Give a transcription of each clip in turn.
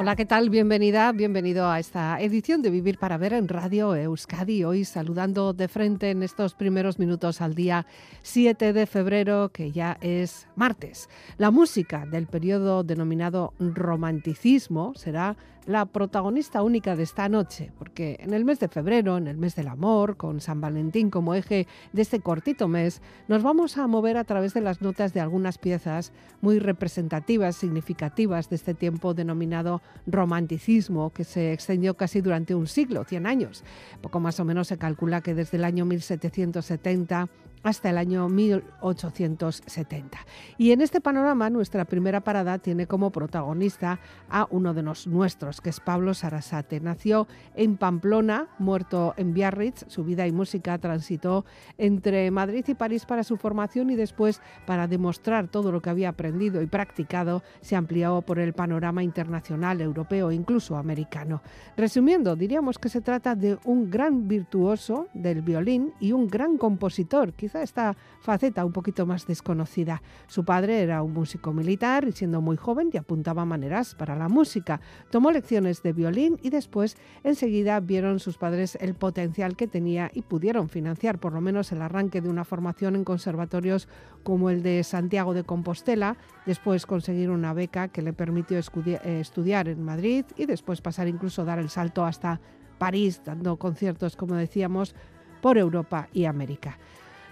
Hola, ¿qué tal? Bienvenida, bienvenido a esta edición de Vivir para Ver en Radio Euskadi. Hoy saludando de frente en estos primeros minutos al día 7 de febrero, que ya es martes. La música del periodo denominado romanticismo será la protagonista única de esta noche, porque en el mes de febrero, en el mes del amor, con San Valentín como eje de este cortito mes, nos vamos a mover a través de las notas de algunas piezas muy representativas, significativas de este tiempo denominado romanticismo, que se extendió casi durante un siglo, 100 años. Poco más o menos se calcula que desde el año 1770 hasta el año 1870. Y en este panorama nuestra primera parada tiene como protagonista a uno de los nuestros, que es Pablo Sarasate. Nació en Pamplona, muerto en Biarritz. Su vida y música transitó entre Madrid y París para su formación y después para demostrar todo lo que había aprendido y practicado se amplió por el panorama internacional, europeo e incluso americano. Resumiendo, diríamos que se trata de un gran virtuoso del violín y un gran compositor, quizá esta faceta un poquito más desconocida. Su padre era un músico militar y siendo muy joven ya apuntaba maneras para la música. Tomó lecciones de violín y después enseguida vieron sus padres el potencial que tenía y pudieron financiar por lo menos el arranque de una formación en conservatorios como el de Santiago de Compostela, después conseguir una beca que le permitió eh, estudiar en Madrid y después pasar incluso dar el salto hasta París, dando conciertos, como decíamos, por Europa y América.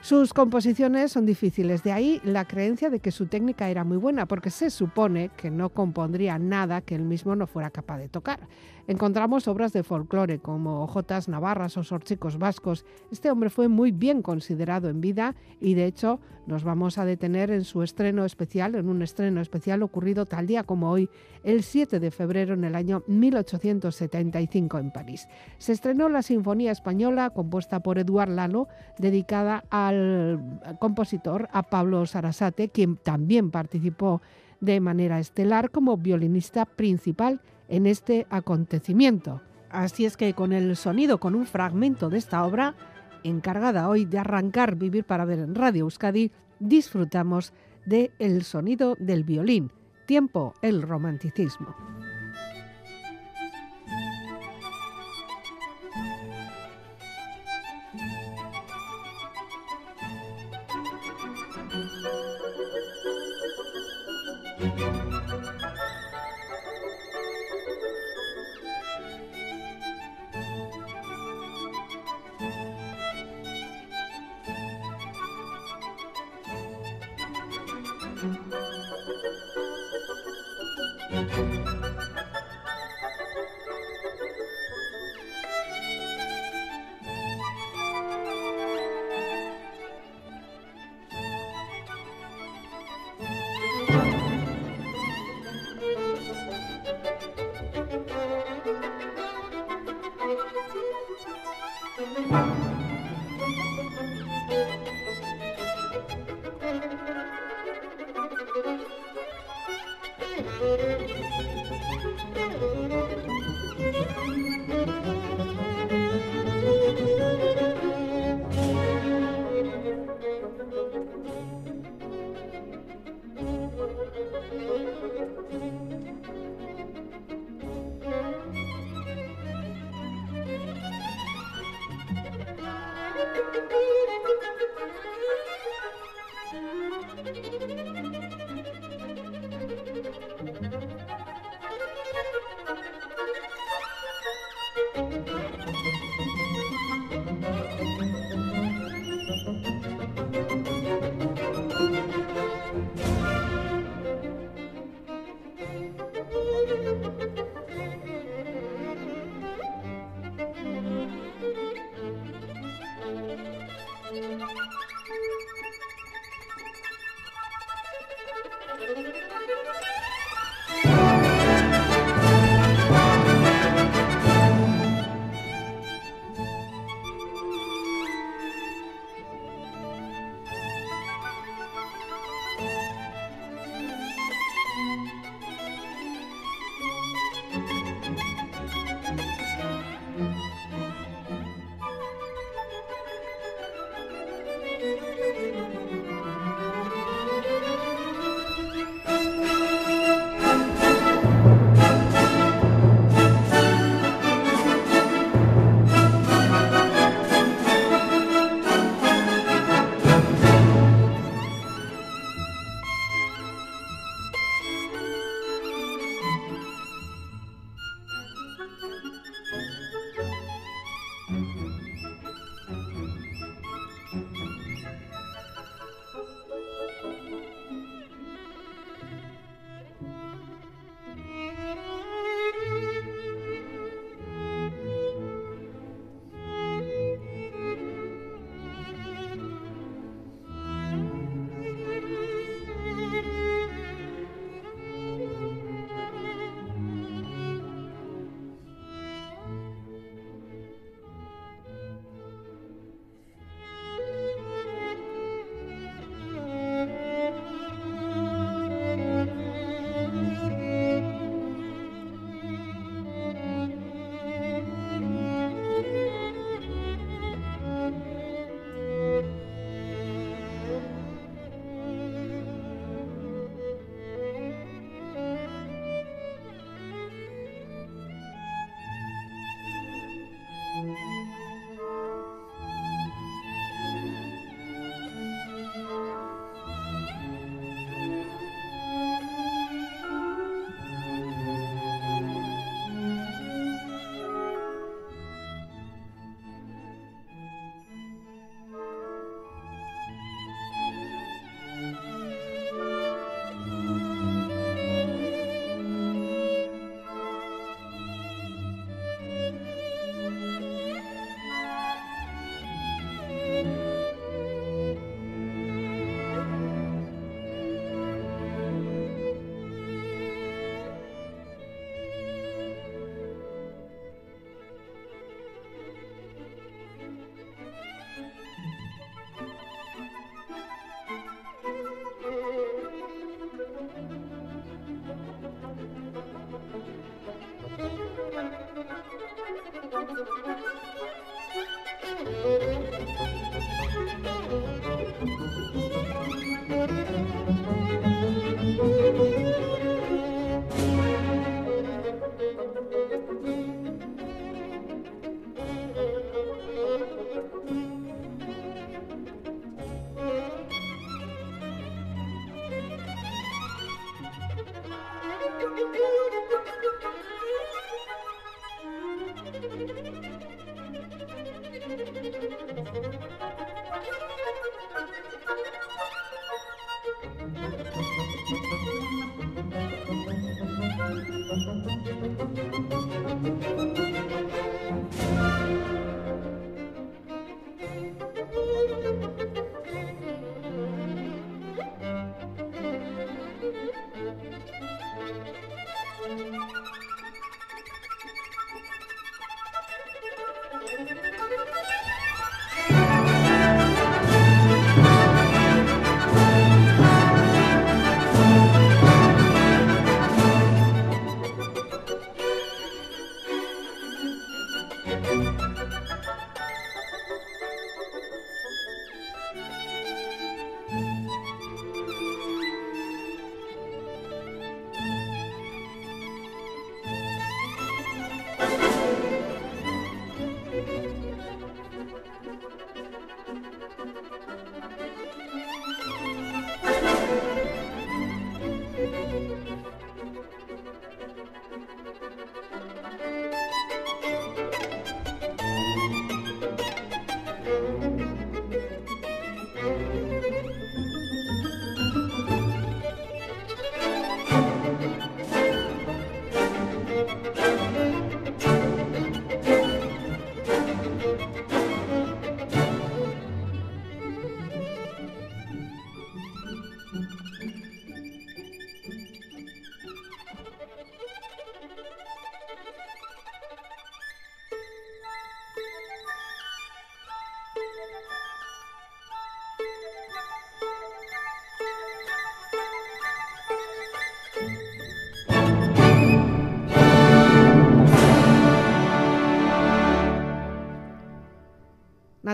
Sus composiciones son difíciles, de ahí la creencia de que su técnica era muy buena, porque se supone que no compondría nada que él mismo no fuera capaz de tocar encontramos obras de folclore como Jotas Navarras o Sorchicos Vascos. Este hombre fue muy bien considerado en vida y de hecho nos vamos a detener en su estreno especial, en un estreno especial ocurrido tal día como hoy, el 7 de febrero en el año 1875 en París. Se estrenó la Sinfonía Española compuesta por Eduard Lalo, dedicada al compositor, a Pablo Sarasate, quien también participó de manera estelar como violinista principal en este acontecimiento. Así es que con el sonido, con un fragmento de esta obra, encargada hoy de arrancar Vivir para ver en Radio Euskadi, disfrutamos de el sonido del violín, tiempo el romanticismo.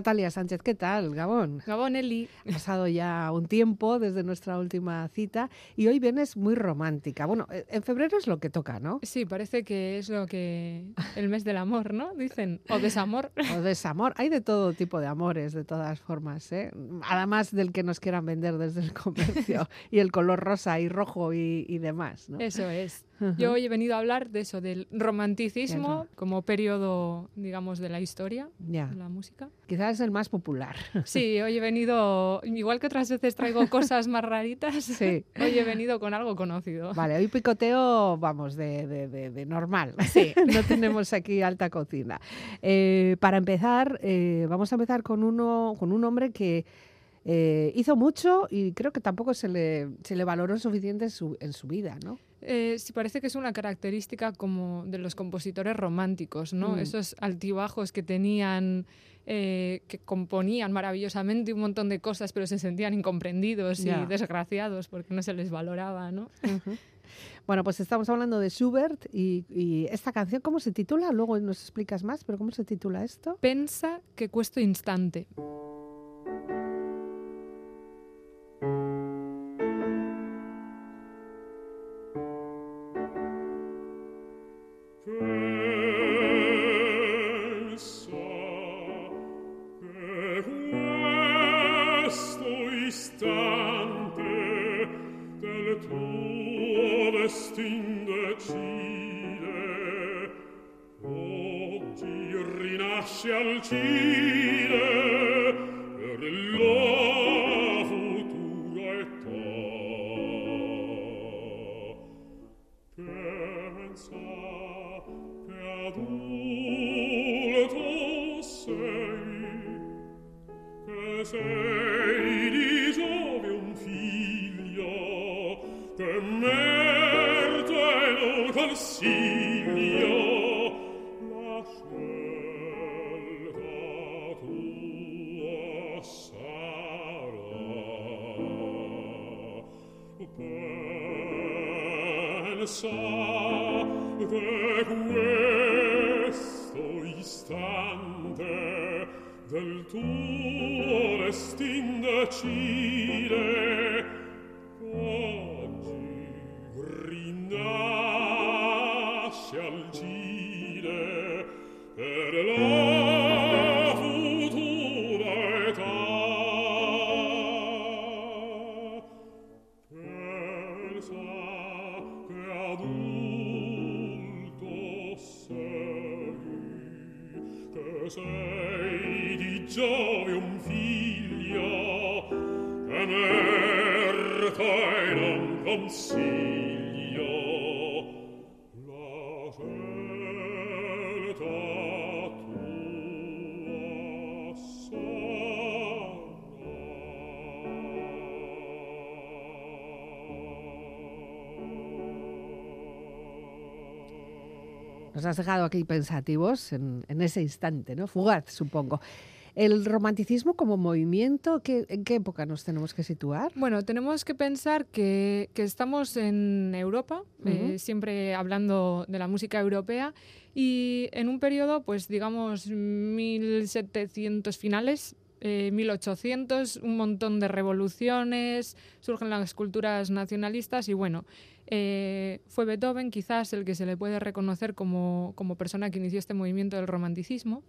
Natalia Sánchez, ¿qué tal? Gabón. Gabón, Eli. Ha pasado ya un tiempo desde nuestra última cita y hoy vienes muy romántica. Bueno, eh, en febrero es lo que toca, ¿no? Sí, parece que es lo que. el mes del amor, ¿no? Dicen. O desamor. O desamor. Hay de todo tipo de amores, de todas formas, ¿eh? Además del que nos quieran vender desde el comercio y el color rosa y rojo y, y demás, ¿no? Eso es. Yo hoy he venido a hablar de eso, del romanticismo como periodo, digamos, de la historia, de la música. Quizás es el más popular. Sí, hoy he venido, igual que otras veces traigo cosas más raritas, Sí. hoy he venido con algo conocido. Vale, hoy picoteo, vamos, de, de- de- de normal. Sí, no tenemos aquí alta cocina. Eh, para empezar, eh, vamos a empezar con uno, con un hombre que eh, hizo mucho y creo que tampoco se le, se le valoró suficiente en su, en su vida, ¿no? Eh, sí, parece que es una característica como de los compositores románticos, ¿no? Mm. Esos altibajos que tenían, eh, que componían maravillosamente un montón de cosas, pero se sentían incomprendidos y desgraciados porque no se les valoraba, ¿no? Bueno, pues estamos hablando de Schubert y, y esta canción, ¿cómo se titula? Luego nos explicas más, pero ¿cómo se titula esto? Pensa que questo instante. sa de questo istante del tuo restindeci Nos has dejado aquí pensativos en, en ese instante, ¿no? Fugaz, supongo. El romanticismo como movimiento, ¿qué- ¿en qué época nos tenemos que situar? Bueno, tenemos que pensar que, que estamos en Europa, eh, siempre hablando de la música europea, y en un periodo, pues digamos, 1700 finales, eh, 1800, un montón de revoluciones, surgen las culturas nacionalistas y bueno, eh, fue Beethoven quizás el que se le puede reconocer como, como persona que inició este movimiento del romanticismo.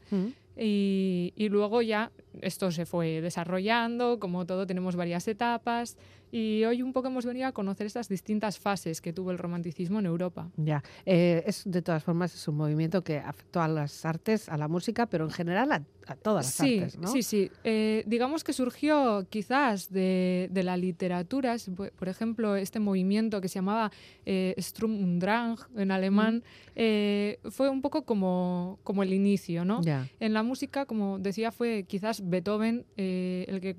Y, y luego ya esto se fue desarrollando, como todo tenemos varias etapas y hoy un poco hemos venido a conocer estas distintas fases que tuvo el romanticismo en Europa. Ya, eh, es de todas formas es un movimiento que afectó a las artes, a la música, pero en general a, a todas las sí, artes, ¿no? sí, sí. Eh, digamos que surgió quizás de, de la literatura, por ejemplo, este movimiento que se llamaba eh, Sturm und Drang en alemán, eh, fue un poco como, como el inicio, ¿no? En la música, como decía, fue quizás Beethoven eh, el que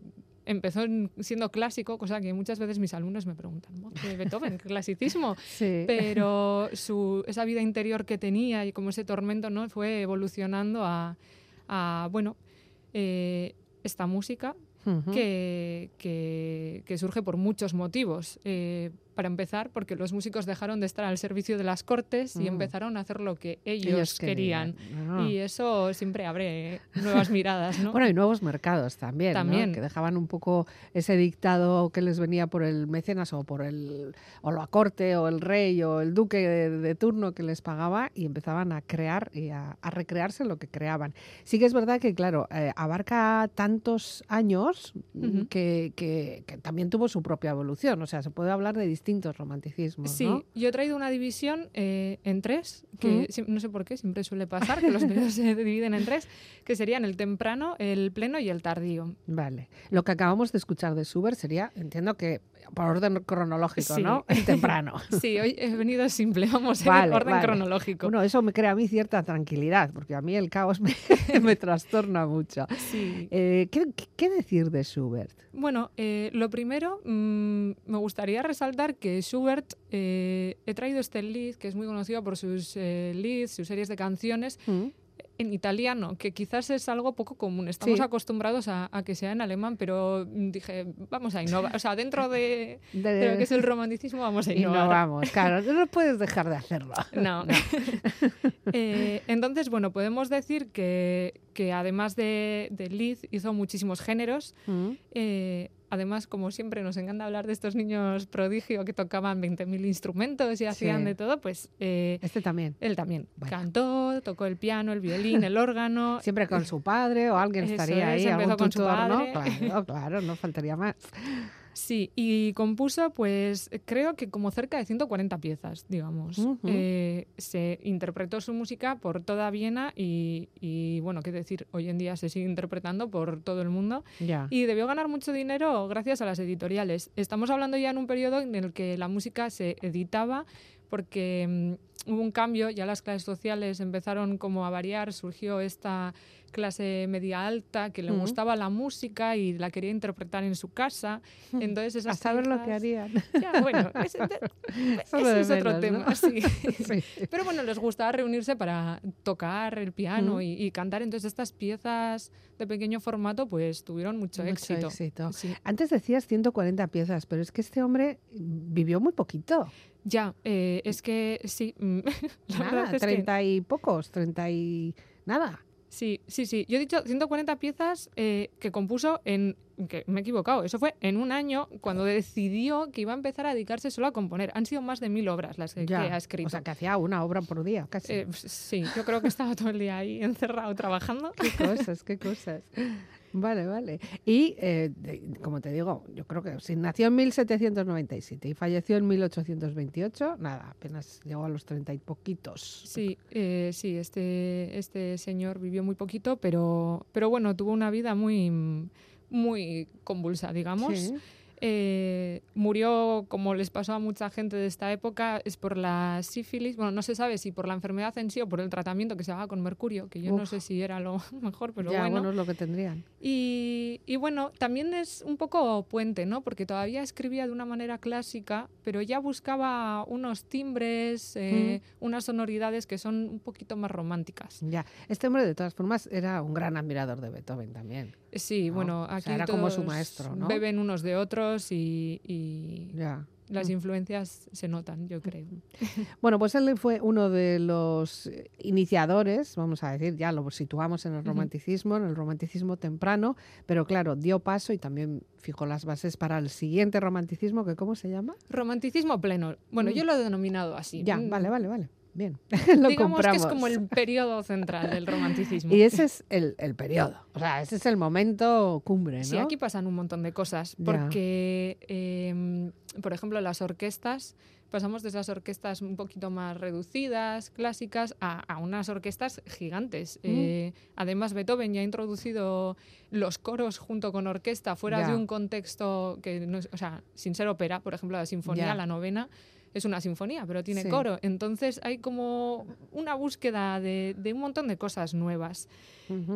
empezó en- siendo clásico, cosa que muchas veces mis alumnos me preguntan, "¿Mo- ¿qué Beethoven? ¿Qué clasicismo? Sí. Pero su, esa vida interior que tenía y como ese tormento no fue evolucionando a, a, bueno, eh, esta música que, que- que surge por muchos motivos. Eh, para empezar, porque los músicos dejaron de estar al servicio de las cortes y Mm. empezaron a hacer lo que ellos, Ellos querían. querían. Ah. Y eso siempre abre nuevas miradas, ¿no? Bueno, y nuevos mercados también, ¿no? También. que dejaban un poco ese dictado que les venía por el mecenas o por el o la corte o el rey o el duque de, de turno que les pagaba y empezaban a crear y a, a recrearse lo que creaban. Sí que es verdad que, claro, eh, abarca tantos años que- que también tuvo su propia evolución. O sea, se puede hablar de distintos romanticismos, Sí, ¿no? yo he traído una división eh, en tres, que Mm. no sé por qué, siempre suele pasar que los periodos se dividen en tres, que serían el temprano, el pleno y el tardío. Vale. Lo que acabamos de escuchar de Schubert sería, entiendo que por orden cronológico, Sí. ¿no? El temprano. Sí, hoy he venido simple, vamos en Vale, orden vale. cronológico. Bueno, eso me crea a mí cierta tranquilidad, porque a mí el caos me, me trastorna mucho. Sí. Eh, ¿qué, qué- decir de Schubert? Bueno, eh, lo primero, mm, me gustaría resaltar que Schubert, eh, he traído este lead, que es muy conocido por sus leads, sus series de canciones, en italiano, que quizás es algo poco común. Estamos Sí. acostumbrados a, a que sea en alemán, pero dije, vamos a innovar. O sea, dentro de, De- de lo que es el romanticismo, vamos a innovar. no vamos, claro, no puedes dejar de hacerlo. No. Eh, entonces, bueno, podemos decir que, que además de, de Liz hizo muchísimos géneros. Mm. Eh, además, como siempre, nos encanta hablar de estos niños prodigio que tocaban 20.000 instrumentos y hacían Sí. de todo, pues eh, Este también. él también Bueno. cantó, tocó el piano, el violín, el órgano. Siempre con su padre o alguien Eso estaría es, ahí, empezó algún con su tutor, ¿no? padre. Claro, claro, no faltaría más. Sí, y compuso, pues creo que como cerca de 140 piezas, digamos. Eh, se interpretó su música por toda Viena y, y, bueno, qué decir, hoy en día se sigue interpretando por todo el mundo. Y debió ganar mucho dinero gracias a las editoriales. Estamos hablando ya en un periodo en el que la música se editaba porque mm, hubo un cambio, ya las clases sociales empezaron como a variar, surgió esta clase media alta que le Ujú. gustaba la música y la quería interpretar en su casa. Entonces esas a saber lo que harían. Ya, bueno, ese, Solo ese es otro menos, tema. ¿no? sí. Sí. Pero bueno, les gustaba reunirse para tocar el piano Ujú. y, y cantar. Entonces estas piezas de pequeño formato pues tuvieron mucho, Mucho éxito. éxito. Sí. Antes decías 140 piezas, pero es que este hombre vivió muy poquito. Ya, eh, es que sí. Mm, Nada, es que- 30 y pocos, 30 y Nada. Sí, sí, sí. Yo he dicho 140 piezas eh, que compuso en... que me he equivocado. Eso fue en un año cuando decidió que iba a empezar a dedicarse solo a componer. Han sido más de mil obras las que, que ha escrito. O sea, que hacía una obra por día, casi. Eh, pues, sí, yo creo que estaba todo el día ahí encerrado trabajando. qué cosas, qué cosas. Vale, vale. Y, eh, de- como te digo, yo creo que si nació en 1797 y falleció en 1828, nada, apenas llegó a los treinta y poquitos. Sí, eh, sí, este, este señor vivió muy poquito, pero, pero bueno, tuvo una vida muy, muy convulsa, digamos. Sí. Eh, murió, como les pasó a mucha gente de esta época, es por la sífilis. Bueno, no se sabe si por la enfermedad en sí o por el tratamiento que se haga con mercurio, que yo no Uf. sé si era lo mejor, pero ya, bueno. bueno, es lo que tendrían. Y, y bueno, también es un poco puente, ¿no? Porque todavía escribía de una manera clásica, pero ya buscaba unos timbres, eh, unas sonoridades que son un poquito más románticas. Ya. Este hombre, de todas formas, era un gran admirador de Beethoven también. Sí, ¿no? bueno, O sea, aquí era como su todos maestro, ¿no? beben unos de otros y, y Ya. las Mm. influencias se notan, yo creo. Bueno, pues él fue uno de los iniciadores, vamos a decir, ya lo situamos en el romanticismo, en el romanticismo temprano, pero claro, dio paso y también fijó las bases para el siguiente romanticismo, que ¿cómo se llama? Romanticismo pleno. Bueno, Mm. yo lo he denominado así. Ya, Mm, vale, vale, vale. Bien, lo Digamos compramos. que es como el periodo central del romanticismo. Y ese es el, el periodo, o sea, ese es el momento cumbre, ¿no? Sí, aquí pasan un montón de cosas, porque, eh, por ejemplo, las orquestas, pasamos de esas orquestas un poquito más reducidas, clásicas, a, a unas orquestas gigantes. Mm. Eh, además, Beethoven ya ha introducido los coros junto con orquesta fuera Ya. de un contexto que, no es- o sea, sin ser ópera, por ejemplo, la sinfonía, Ya. la novena. Es una sinfonía, pero tiene Sí. coro. Entonces hay como una búsqueda de, de un montón de cosas nuevas.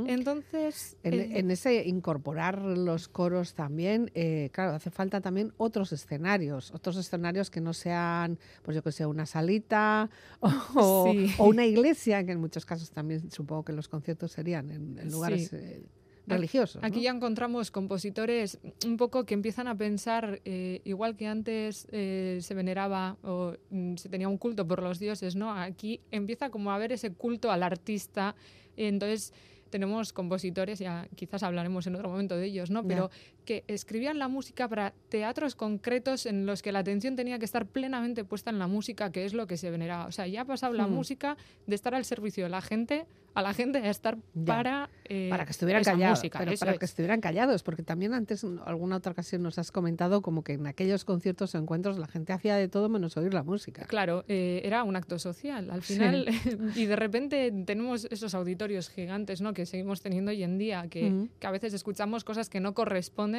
Entonces. En, eh, en ese incorporar los coros también, eh, claro, hace falta también otros escenarios, otros escenarios que no sean, pues yo que sé, una salita o, Sí. o una iglesia, que en muchos casos también supongo que los conciertos serían en, en lugares Sí. eh, religiosos. Aquí ¿no? ya encontramos compositores un poco que empiezan a pensar, eh, igual que antes eh, se veneraba o mm, se tenía un culto por los dioses, ¿no? Aquí empieza como a haber ese culto al artista. Entonces tenemos compositores, ya quizás hablaremos en otro momento de ellos, ¿no? Ya. Que escribían la música para teatros concretos en los que la atención tenía que estar plenamente puesta en la música, que es lo que se veneraba. O sea, ya ha pasado la Hmm. música de estar al servicio de la gente a la gente a estar Ya. para, eh, para que estuvieran callados, para es. que estuvieran callados, porque también antes en alguna otra ocasión nos has comentado como que en aquellos conciertos o encuentros la gente hacía de todo menos oír la música. Claro, eh, era un acto social al Sí. final y de repente tenemos esos auditorios gigantes ¿no? que seguimos teniendo hoy en día, que, Ujú. que a veces escuchamos cosas que no corresponden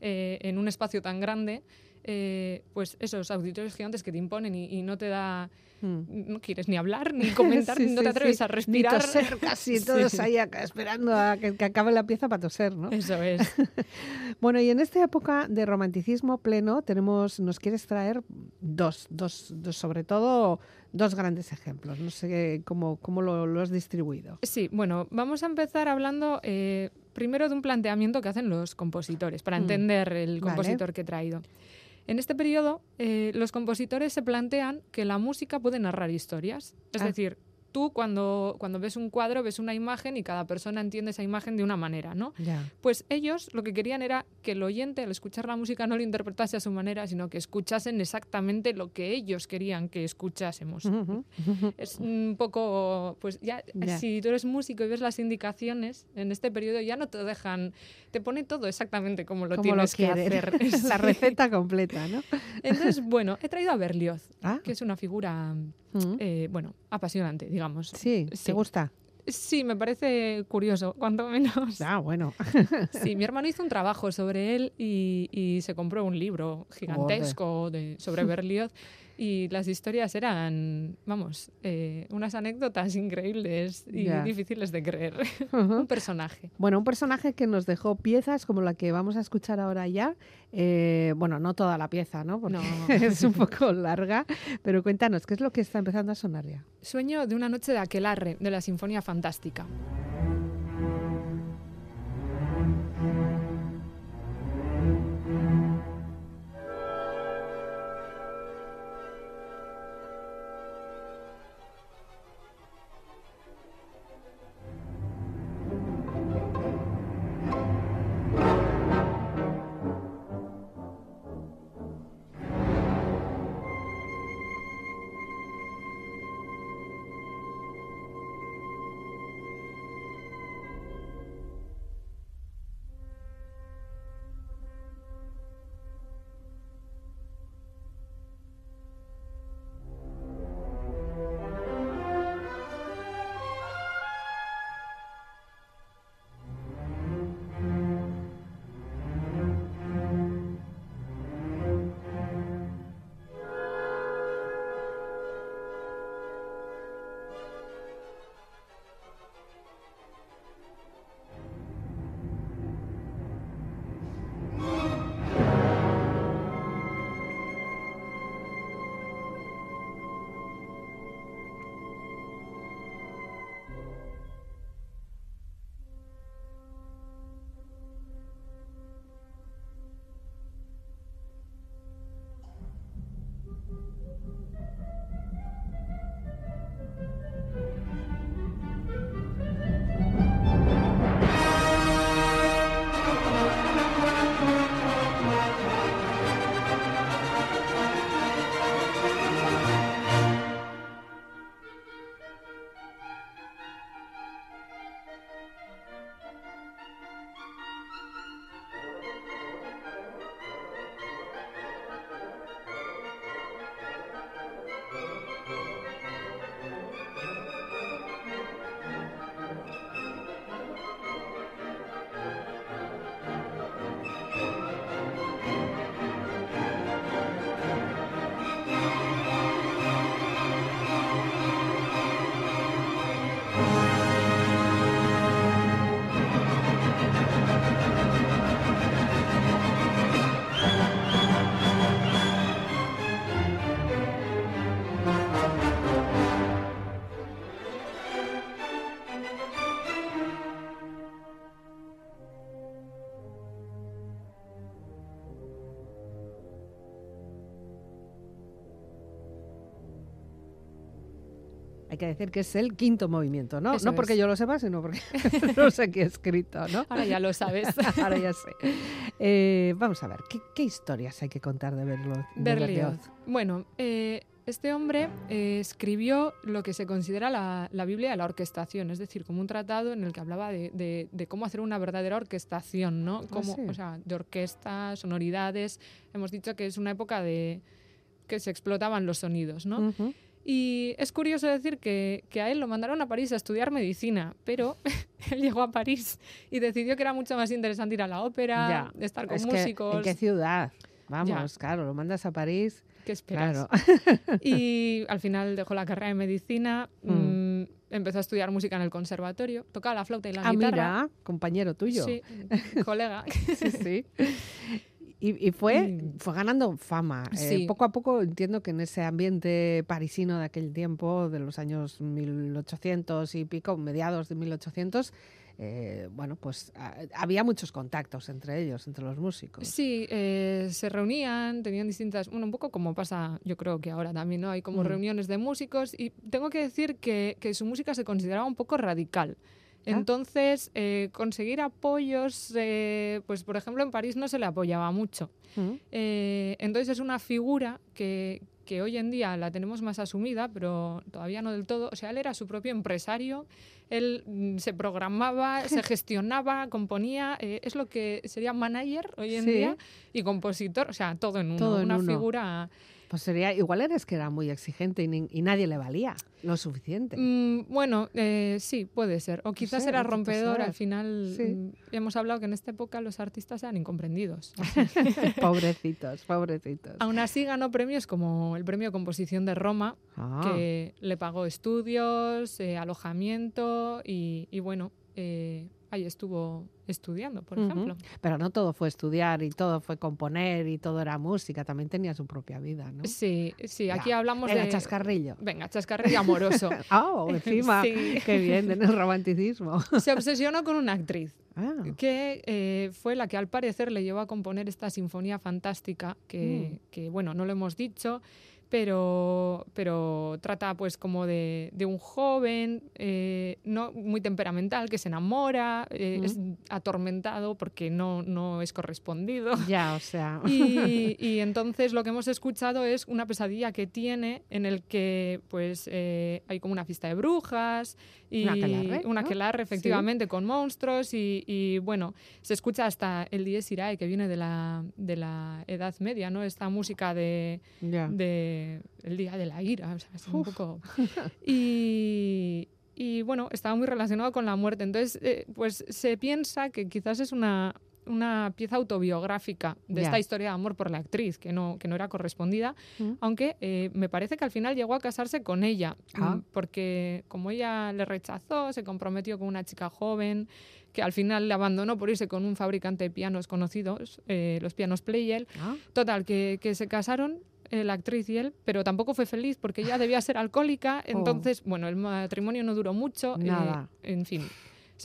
eh, en un espacio tan grande, eh, pues esos auditorios gigantes que te imponen y, y no te da, Mm. no quieres ni hablar, ni comentar, Sí, no sí, te atreves sí. a respirar. Ni toser casi, Sí. todos ahí acá esperando a que, que acabe la pieza para toser, ¿no? Eso es. Bueno, y en esta época de romanticismo pleno tenemos, nos quieres traer dos, dos, dos sobre todo dos grandes ejemplos. No sé cómo, cómo lo, lo has distribuido. Sí, bueno, vamos a empezar hablando eh, primero de un planteamiento que hacen los compositores, para Mm. entender el Vale. compositor que he traído. En este periodo, eh, los compositores se plantean que la música puede narrar historias. Es Ah. decir, tú cuando, cuando ves un cuadro ves una imagen y cada persona entiende esa imagen de una manera, ¿no? Pues ellos lo que querían era que el oyente al escuchar la música no lo interpretase a su manera, sino que escuchasen exactamente lo que ellos querían que escuchásemos. Es un poco, pues ya, Ya. si tú eres músico y ves las indicaciones en este periodo, ya no te dejan, te pone todo exactamente como lo Como tienes lo que hacer. La receta completa, ¿no? Entonces, bueno, he traído a Berlioz, Ah, que es una figura, mm. eh, bueno, apasionante, digamos. sí, sí. ¿te gusta? Sí, me parece curioso, cuanto menos. Ah, bueno. Sí, mi hermano hizo un trabajo sobre él y, y se compró un libro gigantesco de, sobre Berlioz y las historias eran, vamos, eh, unas anécdotas increíbles y difíciles de creer. Ujú. un personaje. Bueno, un personaje que nos dejó piezas como la que vamos a escuchar ahora ya. Eh, bueno, no toda la pieza, ¿no? Porque No. es un poco larga, pero cuéntanos, ¿qué es lo que está empezando a sonar ya? Sueño de una noche de aquelarre, de la Sinfonía Fantástica. Que decir que es el quinto movimiento, ¿no? Eso no porque es. yo lo sepa, sino porque no sé qué he escrito, ¿no? Ahora ya lo sabes. Ahora ya sé. Eh, vamos a ver, ¿qué, qué historias hay que contar de Berlioz? de Berlioz. Bueno, eh, este hombre eh, escribió lo que se considera la, la Biblia de la orquestación, es decir, como un tratado en el que hablaba de, de- de cómo hacer una verdadera orquestación, ¿no? Como, sí. O sea, de orquesta, sonoridades. Hemos dicho que es una época de que se explotaban los sonidos, ¿no? Ujú. Y es curioso decir que, que a él lo mandaron a París a estudiar medicina, pero él llegó a París y decidió que era mucho más interesante ir a la ópera, Ya. estar con Es que, músicos. ¿En qué ciudad? Vamos, Ya. claro, lo mandas a París. ¿Qué esperas? Claro. Y al final dejó la carrera de medicina, Mm. mm, empezó a estudiar música en el conservatorio, tocaba la flauta y la Ah, guitarra. mira, compañero tuyo. Sí, colega. sí. sí. Y, y fue, fue ganando fama. Eh, Sí. poco a poco entiendo que en ese ambiente parisino de aquel tiempo, de los años 1800 y pico, mediados de 1800, eh, bueno, pues ah, había muchos contactos entre ellos, entre los músicos. Sí, eh, se reunían, tenían distintas, bueno, un poco como pasa, yo creo que ahora también, ¿no? Hay como Mm. reuniones de músicos y tengo que decir que, que su música se consideraba un poco radical. Entonces, eh, conseguir apoyos, eh, pues por ejemplo en París no se le apoyaba mucho. Mm. Eh, entonces es una figura que, que hoy en día la tenemos más asumida, pero todavía no del todo. O sea, él era su propio empresario, él mm, se programaba, se gestionaba, componía, eh, es lo que sería manager hoy en Sí. día y compositor, o sea, todo en uno, Todo en una uno. figura... Pues sería, igual eres que era muy exigente y, ni- y nadie le valía lo suficiente. Mm, bueno, eh, sí, puede ser. O quizás sé, era rompedor, al final Sí. mm, hemos hablado que en esta época los artistas eran incomprendidos. pobrecitos, pobrecitos. Aún así ganó premios como el Premio Composición de Roma, Ah, que le pagó estudios, eh, alojamiento y, y bueno, eh, ahí estuvo estudiando, por Ujú. ejemplo. Pero no todo fue estudiar y todo fue componer y todo era música, también tenía su propia vida, ¿no? Sí, sí, aquí Ya. hablamos Era de... chascarrillo. Venga, chascarrillo amoroso. Ah, encima, Sí. qué bien, en el romanticismo. Se obsesionó con una actriz Ah, que eh, fue la que al parecer le llevó a componer esta sinfonía fantástica que, Mm. que, bueno, no lo hemos dicho, pero, pero trata pues como de, de un joven eh, no muy temperamental que se enamora, eh, Mm. es atormentado porque no, no es correspondido. ya, o sea. Y, y entonces lo que hemos escuchado es una pesadilla que tiene en el que pues eh, hay como una fiesta de brujas y Un aquelarre, ¿no? aquelarre, efectivamente con monstruos y, y, bueno se escucha hasta el dies irae que viene de la, de la Edad Media no esta música de, de el día de la ira o sea, es un poco y y bueno, estaba muy relacionado con la muerte. Entonces, eh, pues se piensa que quizás es una, una pieza autobiográfica de Ya. esta historia de amor por la actriz, que no, que no era correspondida, Mm. aunque eh, me parece que al final llegó a casarse con ella, Ah. mm, porque como ella le rechazó, se comprometió con una chica joven, que al final le abandonó por irse con un fabricante de pianos conocidos, eh, los pianos Pleyel. Ah, Total, que, que se casaron eh, la actriz y él, pero tampoco fue feliz porque ella debía ser alcohólica, entonces, bueno, el matrimonio no duró mucho. eh, Nada. en fin,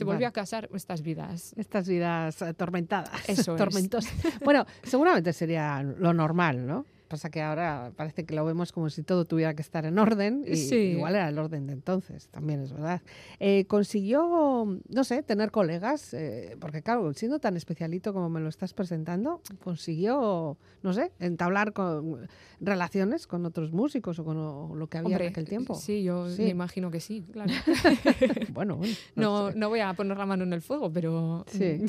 se volvió Vale. a casar estas vidas. Estas vidas atormentadas. Eso es. tormentosas. Bueno, seguramente sería lo normal, ¿no? Pasa que ahora parece que lo vemos como si todo tuviera que estar en orden y Sí. igual era el orden de entonces, también es verdad. Eh, consiguió, no sé, tener colegas, eh, porque claro, siendo tan especialito como me lo estás presentando, consiguió, no sé, entablar con, relaciones con otros músicos o con o lo que había Hombre, en aquel tiempo. Sí, yo Sí. me imagino que sí, claro. Bueno, bueno. No, sé. no voy a poner la mano en el fuego, pero... Sí.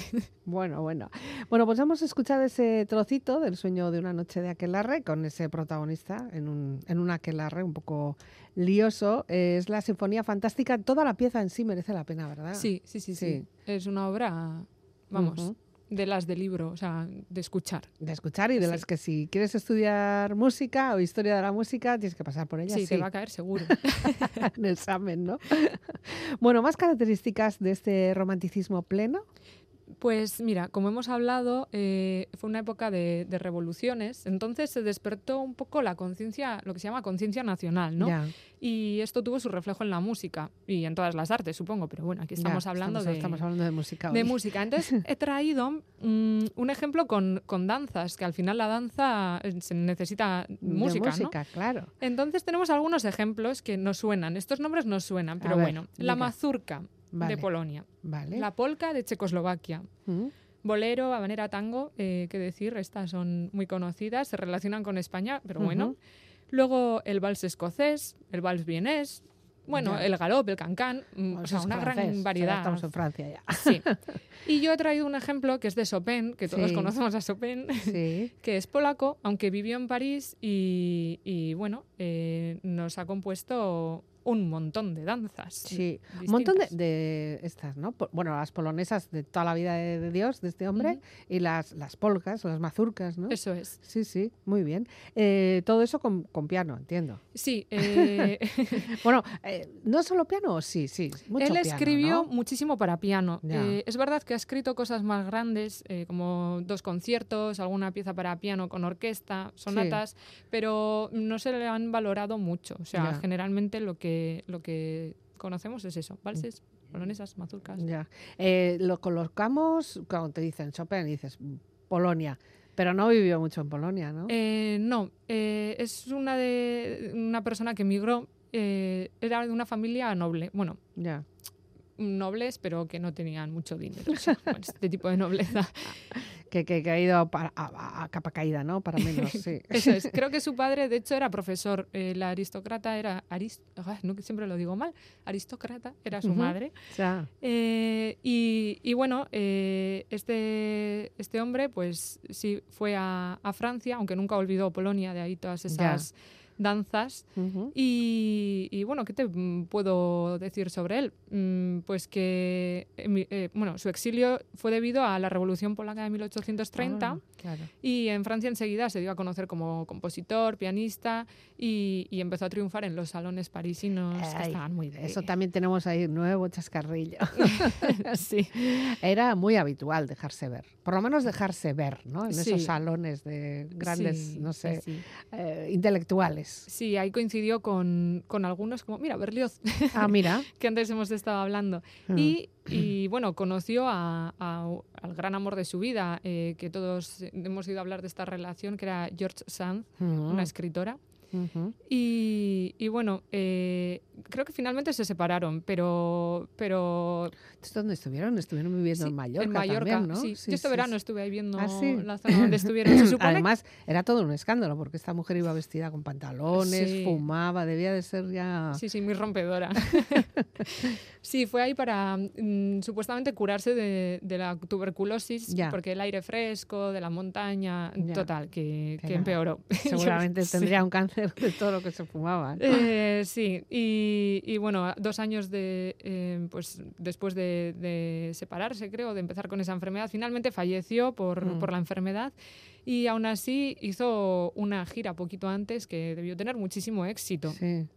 Bueno, bueno. Bueno, pues hemos escuchado ese trocito del sueño de una noche de aquelarre con ese protagonista en un, en un aquelarre un poco lioso. Es la sinfonía fantástica. Toda la pieza en sí merece la pena, ¿verdad? Sí, sí, sí, sí, Sí. Es una obra, vamos, de las de libro, o sea, de escuchar. De escuchar y de Sí. las que si quieres estudiar música o historia de la música, tienes que pasar por ella. Sí, te va a caer seguro. en examen, ¿no? bueno, más características de este romanticismo pleno. Pues mira, como hemos hablado, eh, fue una época de, de revoluciones, entonces se despertó un poco la conciencia, lo que se llama conciencia nacional, ¿no? Y esto tuvo su reflejo en la música y en todas las artes, supongo, pero bueno, aquí estamos hablando estamos, de, estamos hablando de música de música. Entonces he traído mm, un ejemplo con, con danzas, que al final la danza eh, se necesita De música, ¿no? música, claro. Entonces tenemos algunos ejemplos que nos suenan. Estos nombres nos suenan, pero ver, bueno. La mazurca Vale. de Polonia, Vale. la polka de Checoslovaquia, Mm, bolero, habanera, tango, eh, qué decir, estas son muy conocidas, se relacionan con España, pero bueno. Ujú. Luego el vals escocés, el vals vienés, bueno, Ya. el galop, el cancán, mm, o sea, una francés, gran variedad. estamos en Francia ya. Sí. Y yo he traído un ejemplo que es de Chopin, que todos Sí. conocemos a Chopin, Sí. que es polaco, aunque vivió en París y, y, bueno, eh, nos ha compuesto un montón de danzas. Sí, un montón de, de estas, ¿no? Bueno, las polonesas de toda la vida de, de Dios, de este hombre, y las, las polcas, las mazurcas, ¿no? Eso es. Sí, sí, muy bien. Eh, todo eso con, con piano, entiendo. Sí, eh, Bueno, eh, ¿no solo piano? Sí, sí, mucho él piano, escribió ¿no? muchísimo para piano. Eh, es verdad que ha escrito cosas más grandes, como dos conciertos, alguna pieza para piano con orquesta, sonatas, pero no se le han valorado mucho. O sea, Ya. generalmente lo que, lo que conocemos es eso, valses, polonesas, mazurcas. Ya. Eh, lo colocamos, cuando te dicen Chopin, dices "Mm, Polonia, pero no vivió mucho en Polonia, ¿no? Eh, no, eh, es una de una persona que emigró, eh, era de una familia noble, bueno, ya. Nobles, pero que no tenían mucho dinero. o sea, bueno, este tipo de nobleza. Que, que, que ha ido para- a, a- a capa caída, ¿no? Para menos, sí. Eso es. Creo que su padre, de hecho, era profesor. Eh, la aristócrata era. Aris, ah, no, que siempre lo digo mal. Aristócrata era su madre. Ya. Eh, y, y bueno, eh, este, este hombre, pues sí, fue a, a Francia, aunque nunca olvidó Polonia, de ahí todas esas danzas. Y, y, bueno, ¿qué te mm, puedo decir sobre él? Mm, Pues que emi- eh, bueno, su exilio fue debido a la Revolución Polaca de 1830 Ah, claro. y en Francia enseguida se dio a conocer como compositor, pianista y, y empezó a triunfar en los salones parisinos que estaban muy de... Eso también tenemos ahí, nuevo chascarrillo. sí. Era muy habitual dejarse ver, por lo menos dejarse ver, ¿no? En Sí. esos salones de grandes, Sí, no sé, sí. eh, intelectuales. Sí, ahí coincidió con, con algunos como, mira, Berlioz, Ah, mira. que antes hemos estado hablando. Mm. Y, y, bueno, conoció a- a- al gran amor de su vida, eh, que todos hemos ido a hablar de esta relación, que era George Sand, Ujú, una escritora. Y, y bueno, eh, creo que finalmente se separaron, pero... pero ¿Entonces ¿Dónde estuvieron? Estuvieron viviendo sí, en Mallorca. en Mallorca, también, ¿no? sí. Yo este verano estuve ahí viendo Ah, la zona donde estuvieron. Se supone Además, era todo un escándalo porque esta mujer iba vestida con pantalones, fumaba, debía de ser ya. Sí, sí, muy rompedora. sí, fue ahí para mm, supuestamente curarse de, de la tuberculosis, Ya. porque el aire fresco, de la montaña, Ya. total, que, Que empeoró. Seguramente tendría un cáncer de todo lo que se fumaba. Eh, sí, y, y bueno, dos años de, eh, pues después de, de separarse, creo, de empezar con esa enfermedad, finalmente falleció por, Mm. por la enfermedad y aún así hizo una gira poquito antes que debió tener muchísimo éxito. Sí.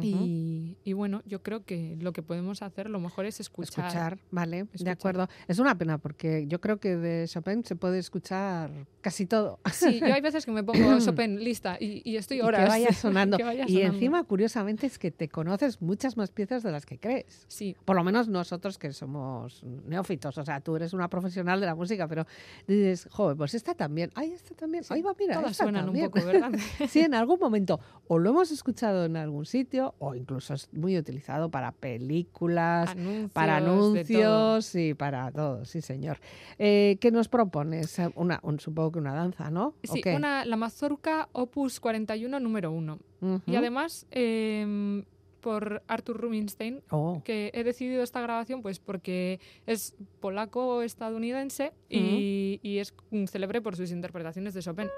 Y, y bueno, yo creo que lo que podemos hacer lo mejor es escuchar. Escuchar, vale, de acuerdo. Es una pena porque yo creo que de Chopin se puede escuchar casi todo. Sí, yo hay veces que me pongo Chopin lista y, y estoy Y horas. que vaya sonando. que vaya y encima, curiosamente, es que te conoces muchas más piezas de las que crees. Sí, Por lo menos nosotros que somos neófitos, o sea, tú eres una profesional de la música, pero dices, joder, pues esta también, ay, esta también, sí, ahí va, mira, todas esta suenan también". un poco, ¿verdad? Sí, en algún momento o lo hemos escuchado en algún sitio o incluso es muy utilizado para películas, Anuncios, para anuncios y para todo, sí señor. Eh, ¿Qué nos propones? Eh, Una, un- supongo que una danza, ¿no? ¿O Sí, una, la mazorca Opus 41 número 1. Ujú. Y además, em, por Arthur Rubinstein, Oh, que he decidido esta grabación pues porque es polaco-estadounidense y, y es célebre por sus interpretaciones de Chopin.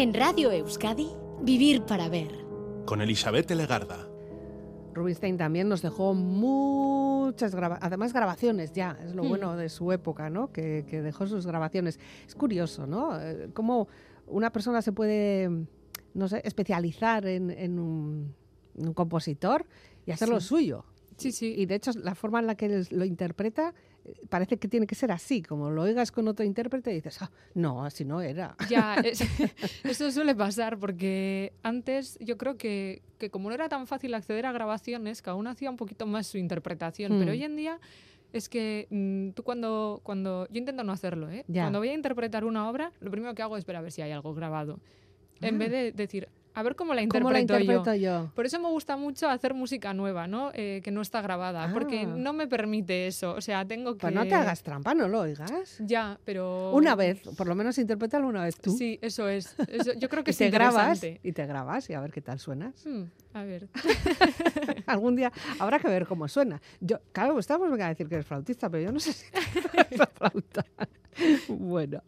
En Radio Euskadi, Vivir para Ver. Con Elizabeth Legarda. Rubinstein también nos dejó muchas grabaciones, además grabaciones ya, es lo Hmm. bueno de su época, ¿no? Que, que dejó sus grabaciones. Es curioso, ¿no? Eh, Cómo una persona se puede, no sé, especializar en, en un, en un compositor y hacer lo suyo. Sí, sí. Y de hecho, la forma en la que él lo interpreta parece que tiene que ser así. Como lo oigas con otro intérprete y dices, ah, no, así no era. Ya, es- eso suele pasar porque antes yo creo que, que como no era tan fácil acceder a grabaciones, cada uno hacía un poquito más su interpretación. Pero Hmm. hoy en día es que mm, tú cuando, cuando... Yo intento no hacerlo, ¿eh? Ya. Cuando voy a interpretar una obra, lo primero que hago es ver a ver si hay algo grabado. En Ah. vez de decir, a ver cómo la ¿Cómo la interpreto yo. Por eso me gusta mucho hacer música nueva, ¿no? Eh, que no está grabada, porque Ah. no me permite eso. O sea, tengo que... Pues no te hagas trampa, no lo oigas. Ya, pero... Una vez, por lo menos interprétalo una vez tú. Sí, eso es. Eso- yo creo que y es te grabas y te grabas y a ver qué tal suenas. Hmm, a ver. Algún día habrá que ver cómo suena. Yo, claro, estamos a decir que eres flautista, pero yo no sé si flauta. Bueno,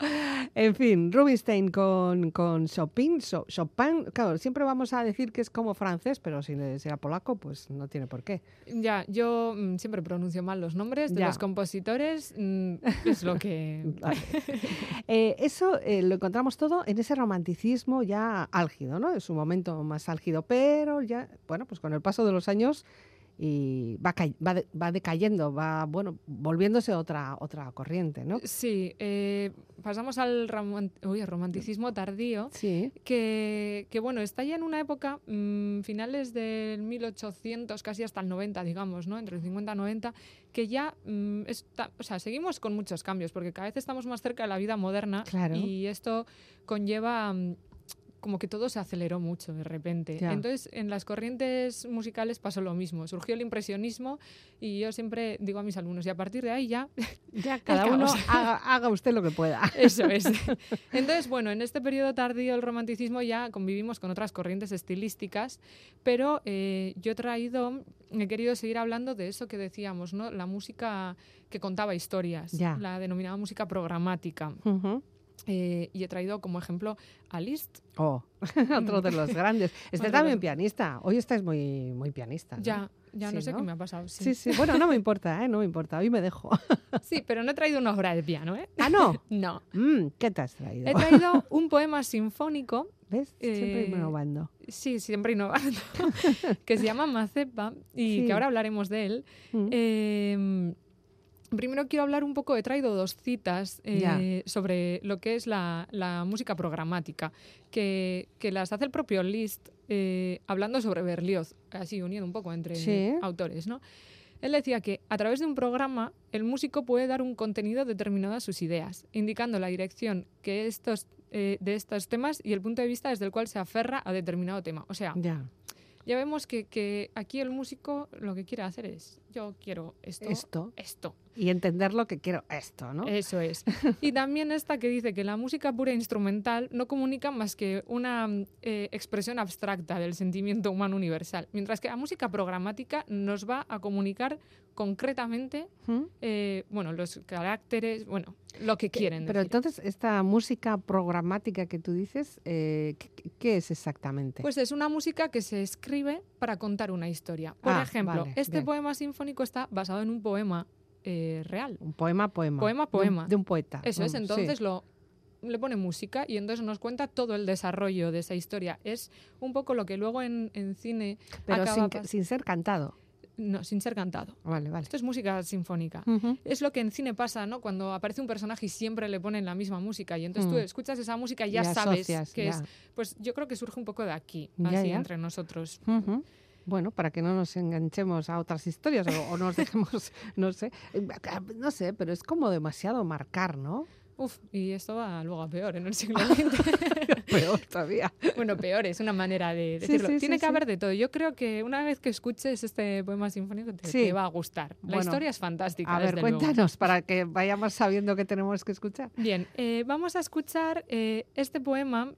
en fin, Rubinstein con, con Chopin, So- Chopin, claro, siempre vamos a decir que es como francés, pero si sea polaco, pues no tiene por qué. Ya, yo mm, siempre pronuncio mal los nombres de Ya. los compositores. mm, es lo que. Vale. Eh, eso eh, lo encontramos todo en ese romanticismo ya álgido, ¿no? Es un momento más álgido, pero ya, bueno, pues con el paso de los años y va, va, de- va decayendo, va, bueno, volviéndose otra, otra corriente, ¿no? Sí, eh, pasamos al uy, romanticismo tardío. Sí, Que, que, bueno, está ya en una época, mm, finales del 1800, casi hasta el 90, digamos, ¿no? Entre el 50 y 90, que ya mm, está, o sea, seguimos con muchos cambios, porque cada vez estamos más cerca de la vida moderna Claro. y esto conlleva mm, como que todo se aceleró mucho de repente. Entonces, en las corrientes musicales pasó lo mismo. Surgió el impresionismo y yo siempre digo a mis alumnos, y a partir de ahí ya ya cada uno haga, haga usted lo que pueda. eso es. Entonces, bueno, en este periodo tardío del romanticismo ya convivimos con otras corrientes estilísticas, pero eh, yo he traído, he querido seguir hablando de eso que decíamos, ¿no? La música que contaba historias, la denominada música programática. Ujú. Eh, y he traído como ejemplo a Liszt. Oh, otro de los grandes. Este también pianista. Hoy estáis muy, muy pianista. ¿no? Ya, ya Sí, no sé ¿no? qué me ha pasado. Sí. Sí, sí. Bueno, no me importa, ¿eh? No me importa. Hoy me dejo. Sí, pero no he traído una obra de piano, ¿eh? ah, no. No. Mm, ¿Qué te has traído? He traído un poema sinfónico ¿Ves? Siempre Eh, innovando. Sí, siempre innovando. que se llama Mazepa y Sí. que ahora hablaremos de él. Mm. Eh, primero quiero hablar un poco, he traído dos citas eh, sobre lo que es la, la música programática, que, que las hace el propio Liszt eh, hablando sobre Berlioz, así uniendo un poco entre Sí. autores, ¿no? Él decía que a través de un programa el músico puede dar un contenido determinado a sus ideas, indicando la dirección que estos, eh, de estos temas y el punto de vista desde el cual se aferra a determinado tema. O sea, Ya. ya vemos que, que aquí el músico lo que quiere hacer es, yo quiero esto, Esto. esto. Y entender lo que quiero. Esto, ¿no? Eso es. Y también esta que dice que la música pura e instrumental no comunica más que una eh, expresión abstracta del sentimiento humano universal, mientras que la música programática nos va a comunicar concretamente, ¿Mm? eh, bueno, los caracteres, bueno, lo que quieren Pero decir. entonces, esta música programática que tú dices, eh, ¿qué, qué es exactamente? Pues es una música que se escribe para contar una historia. Por Ah, ejemplo, vale, este bien. poema sinfónico está basado en un poema eh, real. un poema, poema. Poema, De un- poema. De un, poeta. Eso es, Mm, sí. entonces lo le pone música y entonces nos cuenta todo el desarrollo de esa historia. Es un poco lo que luego en, en cine Pero acaba sin, sin ser cantado. no, sin ser cantado. Vale, vale. Esto es música sinfónica. Ujú. Es lo que en cine pasa, ¿no? Cuando aparece un personaje y siempre le ponen la misma música y entonces tú Mm. escuchas esa música y ya, sabes asocias, que ya. es. Pues yo creo que surge un poco de aquí, Ya, así ya. entre nosotros. Ujú. Bueno, para que no nos enganchemos a otras historias o, o nos dejemos, no sé, no sé, pero es como demasiado marcar, ¿no? Uf, y esto va luego a peor en el siglo XX. Peor todavía. bueno, peor es una manera de decirlo. sí, Tiene sí, que haber de todo. Yo creo que una vez que escuches este poema sinfónico te, va a gustar. La Bueno, historia es fantástica. A ver, desde luego. cuéntanos para que vayamos sabiendo que tenemos que escuchar. Bien, eh, vamos a escuchar eh, este poema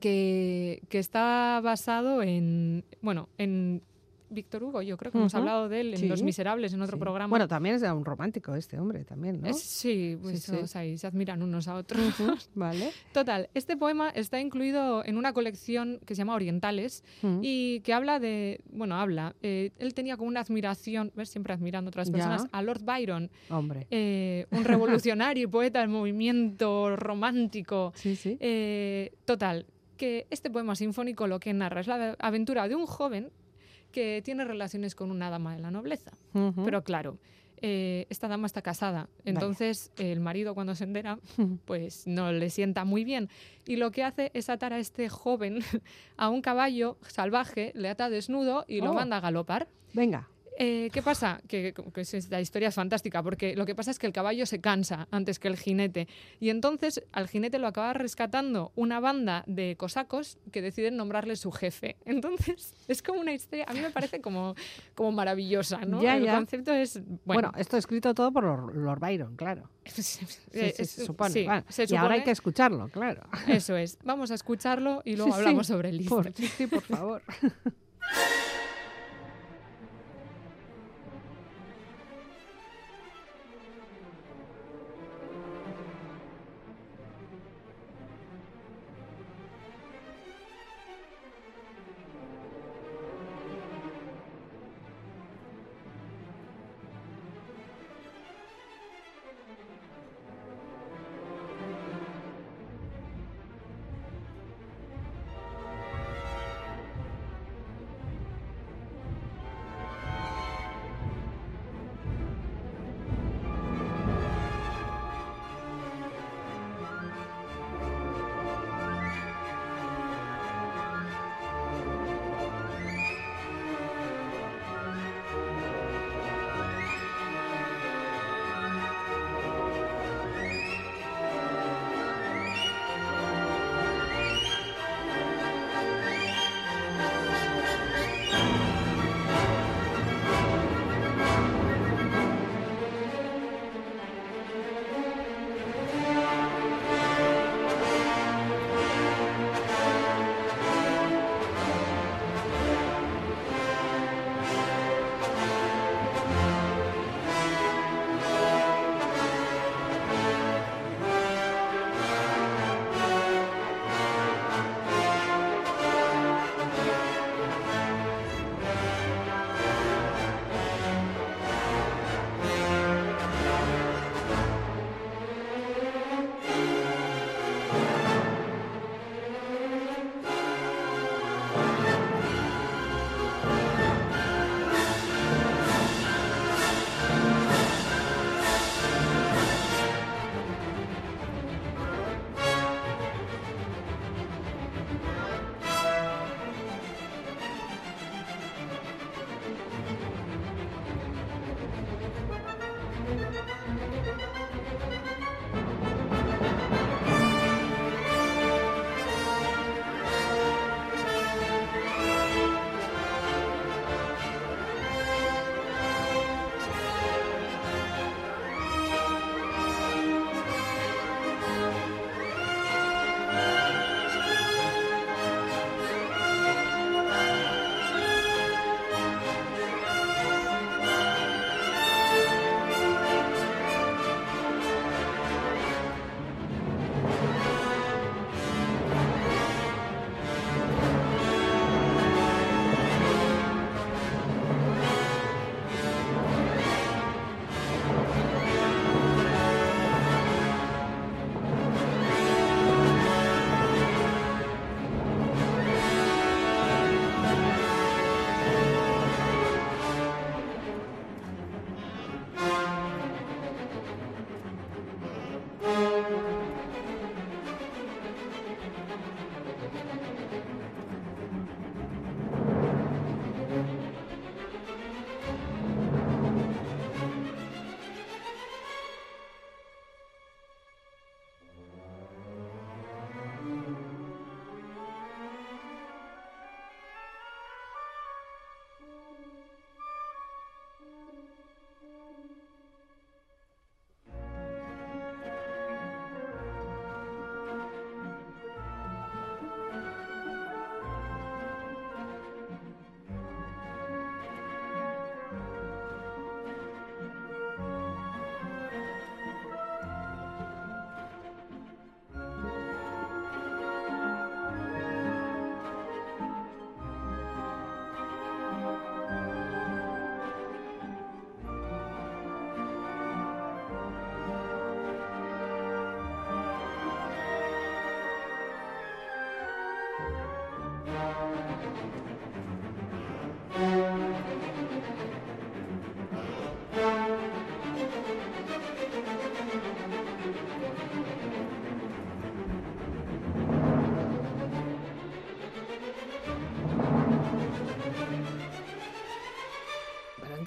que, que está basado en, bueno, en Víctor Hugo, yo creo que hemos hablado de él en Sí. Los Miserables, en otro Sí. programa. Bueno, también es un romántico este hombre, también, ¿no? Es- sí, pues Sí, sí. o sea, ahí se admiran unos a otros. Vale. Total, este poema está incluido en una colección que se llama Orientales y que habla de, bueno, habla, eh, él tenía como una admiración, ves, siempre admirando a otras Ya. personas, a Lord Byron, Hombre. eh, un revolucionario y poeta del movimiento romántico. Sí, sí. Eh, total, que este poema sinfónico lo que narra es la aventura de un joven que tiene relaciones con una dama de la nobleza. Pero claro, eh, esta dama está casada, entonces el marido cuando se entera, pues no le sienta muy bien. Y lo que hace es atar a este joven a un caballo salvaje, le ata desnudo y lo Oh. manda a galopar. Venga. Eh, ¿Qué pasa? Que, que la historia es fantástica, porque lo que pasa es que el caballo se cansa antes que el jinete. Y entonces al jinete lo acaba rescatando una banda de cosacos que deciden nombrarle su jefe. Entonces es como una historia, a mí me parece como, como maravillosa, ¿no? Ya, el ya. concepto es... Bueno, Bueno, esto escrito todo por Lord, Lord Byron, claro. sí, Sí, sí, es- se supone. Bueno, se Y ahora hay que escucharlo, claro. Eso es. Vamos a escucharlo y luego hablamos sobre el Por, sí, sí, por favor.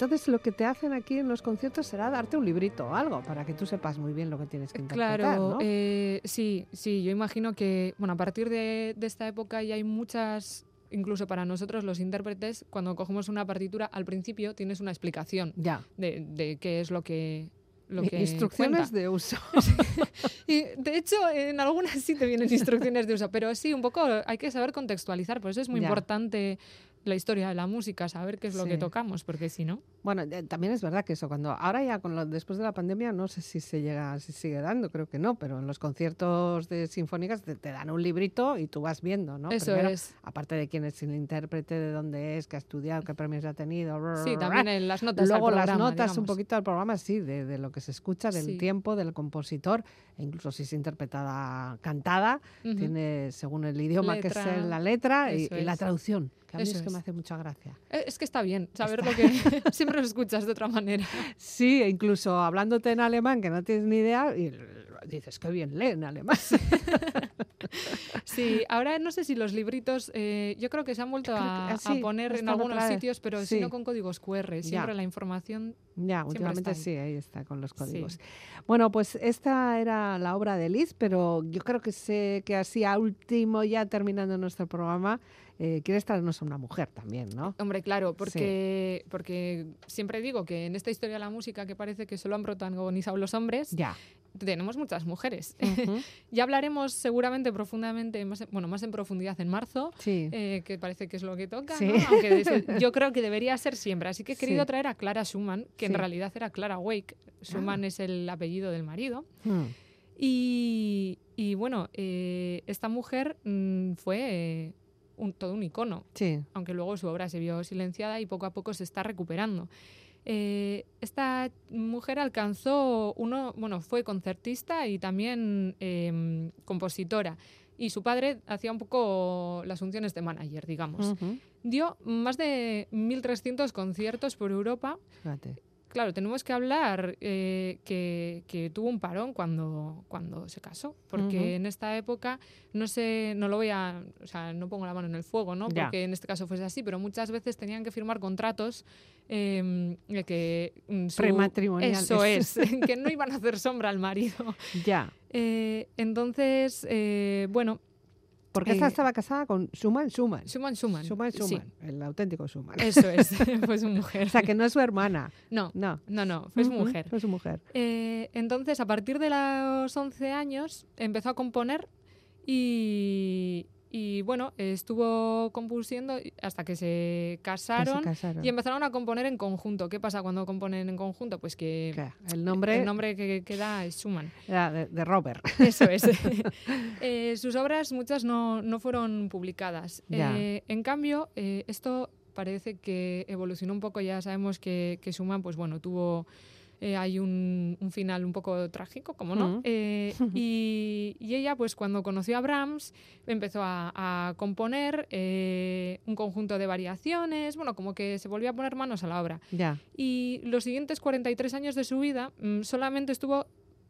entonces lo que te hacen aquí en los conciertos será darte un librito o algo para que tú sepas muy bien lo que tienes que interpretar, Claro, ¿no? eh, sí, sí, yo imagino que, bueno, a partir de, de esta época ya hay muchas, incluso para nosotros los intérpretes, cuando cogemos una partitura, al principio tienes una explicación ya. de, de qué es lo que... Lo que Instrucciones cuenta. de uso. Y de hecho, en algunas sí te vienen instrucciones de uso, pero sí, un poco hay que saber contextualizar. Por eso es muy Ya. importante la historia de la música, saber qué es lo Sí. que tocamos, porque si no. Bueno, eh, también es verdad que eso, cuando ahora ya con lo, después de la pandemia, no sé si se llega, si sigue dando, creo que no, pero en los conciertos de sinfónicas te, te dan un librito y tú vas viendo, ¿no? Eso Primero, es. Aparte de quién es el intérprete, de dónde es, qué ha estudiado, qué premios ha tenido. Sí, también en las notas. al Luego las programa, notas un poquito al programa, sí, de, de lo que se escucha, del Sí. tiempo, del compositor, e incluso si es interpretada cantada, tiene según el idioma que es la letra y, la traducción, que a mí Eso es que me hace mucha gracia. Eh, Es que está bien saber lo que siempre lo escuchas de otra manera. Sí, incluso hablándote en alemán, que no tienes ni idea, y dices, qué bien lee en alemán. Sí, ahora no sé si los libritos, eh, yo creo que se han vuelto que- a, ah, a poner en algunos sitios, pero Sí. si no con códigos QR. Siempre Ya. la información. ya, últimamente sí, ahí está con los Sí. códigos. Bueno, pues esta era la obra de Liz, pero yo creo que sé que así a último, ya terminando nuestro programa, eh, quieres traernos a una mujer también, ¿no? Hombre, claro, porque, porque siempre digo que en esta historia de la música que parece que solo han protagonizado los hombres, Ya. Tenemos muchas mujeres. Ujú. ya hablaremos seguramente profundamente, más, en- bueno, más en profundidad en marzo. Sí. eh, que parece que es lo que toca, Sí. ¿no? Aunque de- yo creo que debería ser siempre. Así que he querido Sí. traer a Clara Schumann, que en realidad era Clara Wake. Schumann es el apellido del marido. Mm. Y, y bueno, eh, esta mujer mm, fue eh, un, todo un icono, aunque luego su obra se vio silenciada y poco a poco se está recuperando. Eh, esta mujer alcanzó uno, bueno, fue concertista y también em, compositora. Y su padre hacía un poco las funciones de manager, digamos. Dio más de 1.300 conciertos por Europa Fíjate. Claro, tenemos que hablar eh, que, que tuvo un parón cuando, cuando se casó, porque en esta época no sé, no lo voy a, o sea, no pongo la mano en el fuego, ¿no? Ya. Porque en este caso fuese así, pero muchas veces tenían que firmar contratos eh, de que mm, su- Prematrimoniales. Eso es, que no iban a hacer sombra al marido. Ya. Eh, entonces, eh, bueno, Porque esta Eh, estaba casada con Schumann Schumann. Schumann Schumann. Schumann sí, Schumann, el auténtico Schumann. eso es, fue su mujer. O sea, que no es su hermana. No, No. no, no, fue su mujer. Fue su mujer. Eh, entonces, a partir de los 11 años, empezó a componer y, y, bueno, estuvo compusiendo hasta que se Que se casaron y empezaron a componer en conjunto. ¿Qué pasa cuando componen en conjunto? Pues que Claro, el nombre, el nombre que queda es Schumann. era de, de Robert. Eso es. Eh, sus obras, muchas no, no fueron publicadas. Eh, en cambio, eh, esto parece que evolucionó un poco. Ya sabemos que, que Schumann, pues bueno, tuvo. Eh, hay un, un final un poco trágico, como no. Eh, y, y ella, pues cuando conoció a Brahms, empezó a, a componer eh, un conjunto de variaciones, bueno, como que se volvió a poner manos a la obra. Ya. Y los siguientes 43 años de su vida mm, solamente estuvo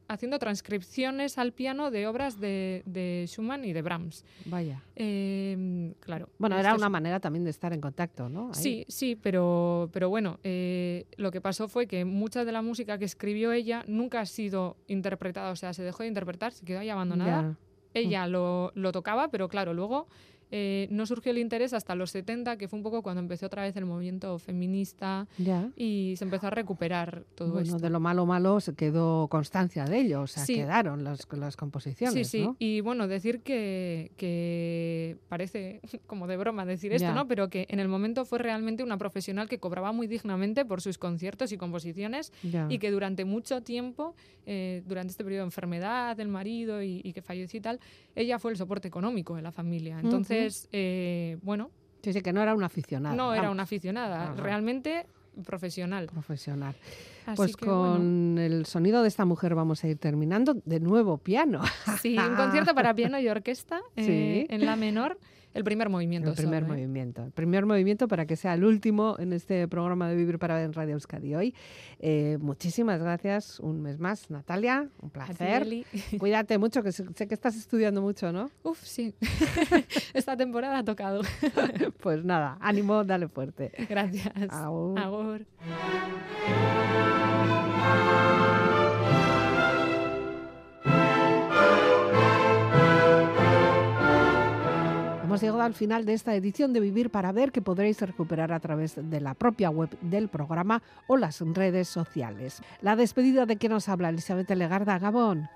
haciendo transcripciones al piano de obras de, de Schumann y de Brahms. Vaya. Eh, claro. Bueno, era es- una manera también de estar en contacto, ¿no? Ahí. Sí, sí, pero, pero bueno, eh, lo que pasó fue que mucha de la música que escribió ella nunca ha sido interpretada, o sea, se dejó de interpretar, se quedó ahí abandonada. Ya. Ella lo, lo tocaba, pero claro, luego eh, no surgió el interés hasta los 70, que fue un poco cuando empezó otra vez el movimiento feminista Ya. y se empezó a recuperar todo Bueno, esto. de lo malo malo se quedó constancia de ello, o sea, Sí. quedaron las, las composiciones, Sí, sí. ¿no? Y bueno, decir que, que parece como de broma decir esto, Ya. ¿no? Pero que en el momento fue realmente una profesional que cobraba muy dignamente por sus conciertos y composiciones Ya. y que durante mucho tiempo, eh, durante este periodo de enfermedad del marido y, y que falleció y tal, ella fue el soporte económico de la familia. Entonces, eh, bueno, Sí, sí, que no era una aficionada. no era una aficionada, Ajá. realmente profesional. profesional. Así Pues que, bueno. con el sonido de esta mujer vamos a ir terminando. De nuevo, piano. Sí, un concierto para piano y orquesta eh, Sí. en la menor el primer movimiento. El primer ¿eh? movimiento. El primer movimiento para que sea el último en este programa de Vivir para Ver en Radio Euskadi hoy. Eh, muchísimas gracias un mes más, Natalia. Un ti, placer. Eli. Cuídate mucho, que sé sé que estás estudiando mucho, ¿no? Uf, sí. Esta temporada ha tocado. Pues nada, ánimo, dale fuerte. Gracias. Agur. Agur. Llegado al final de esta edición de Vivir para Ver que podréis recuperar a través de la propia web del programa o las redes sociales. La despedida de que nos habla Elizabeth Legarda Gabón.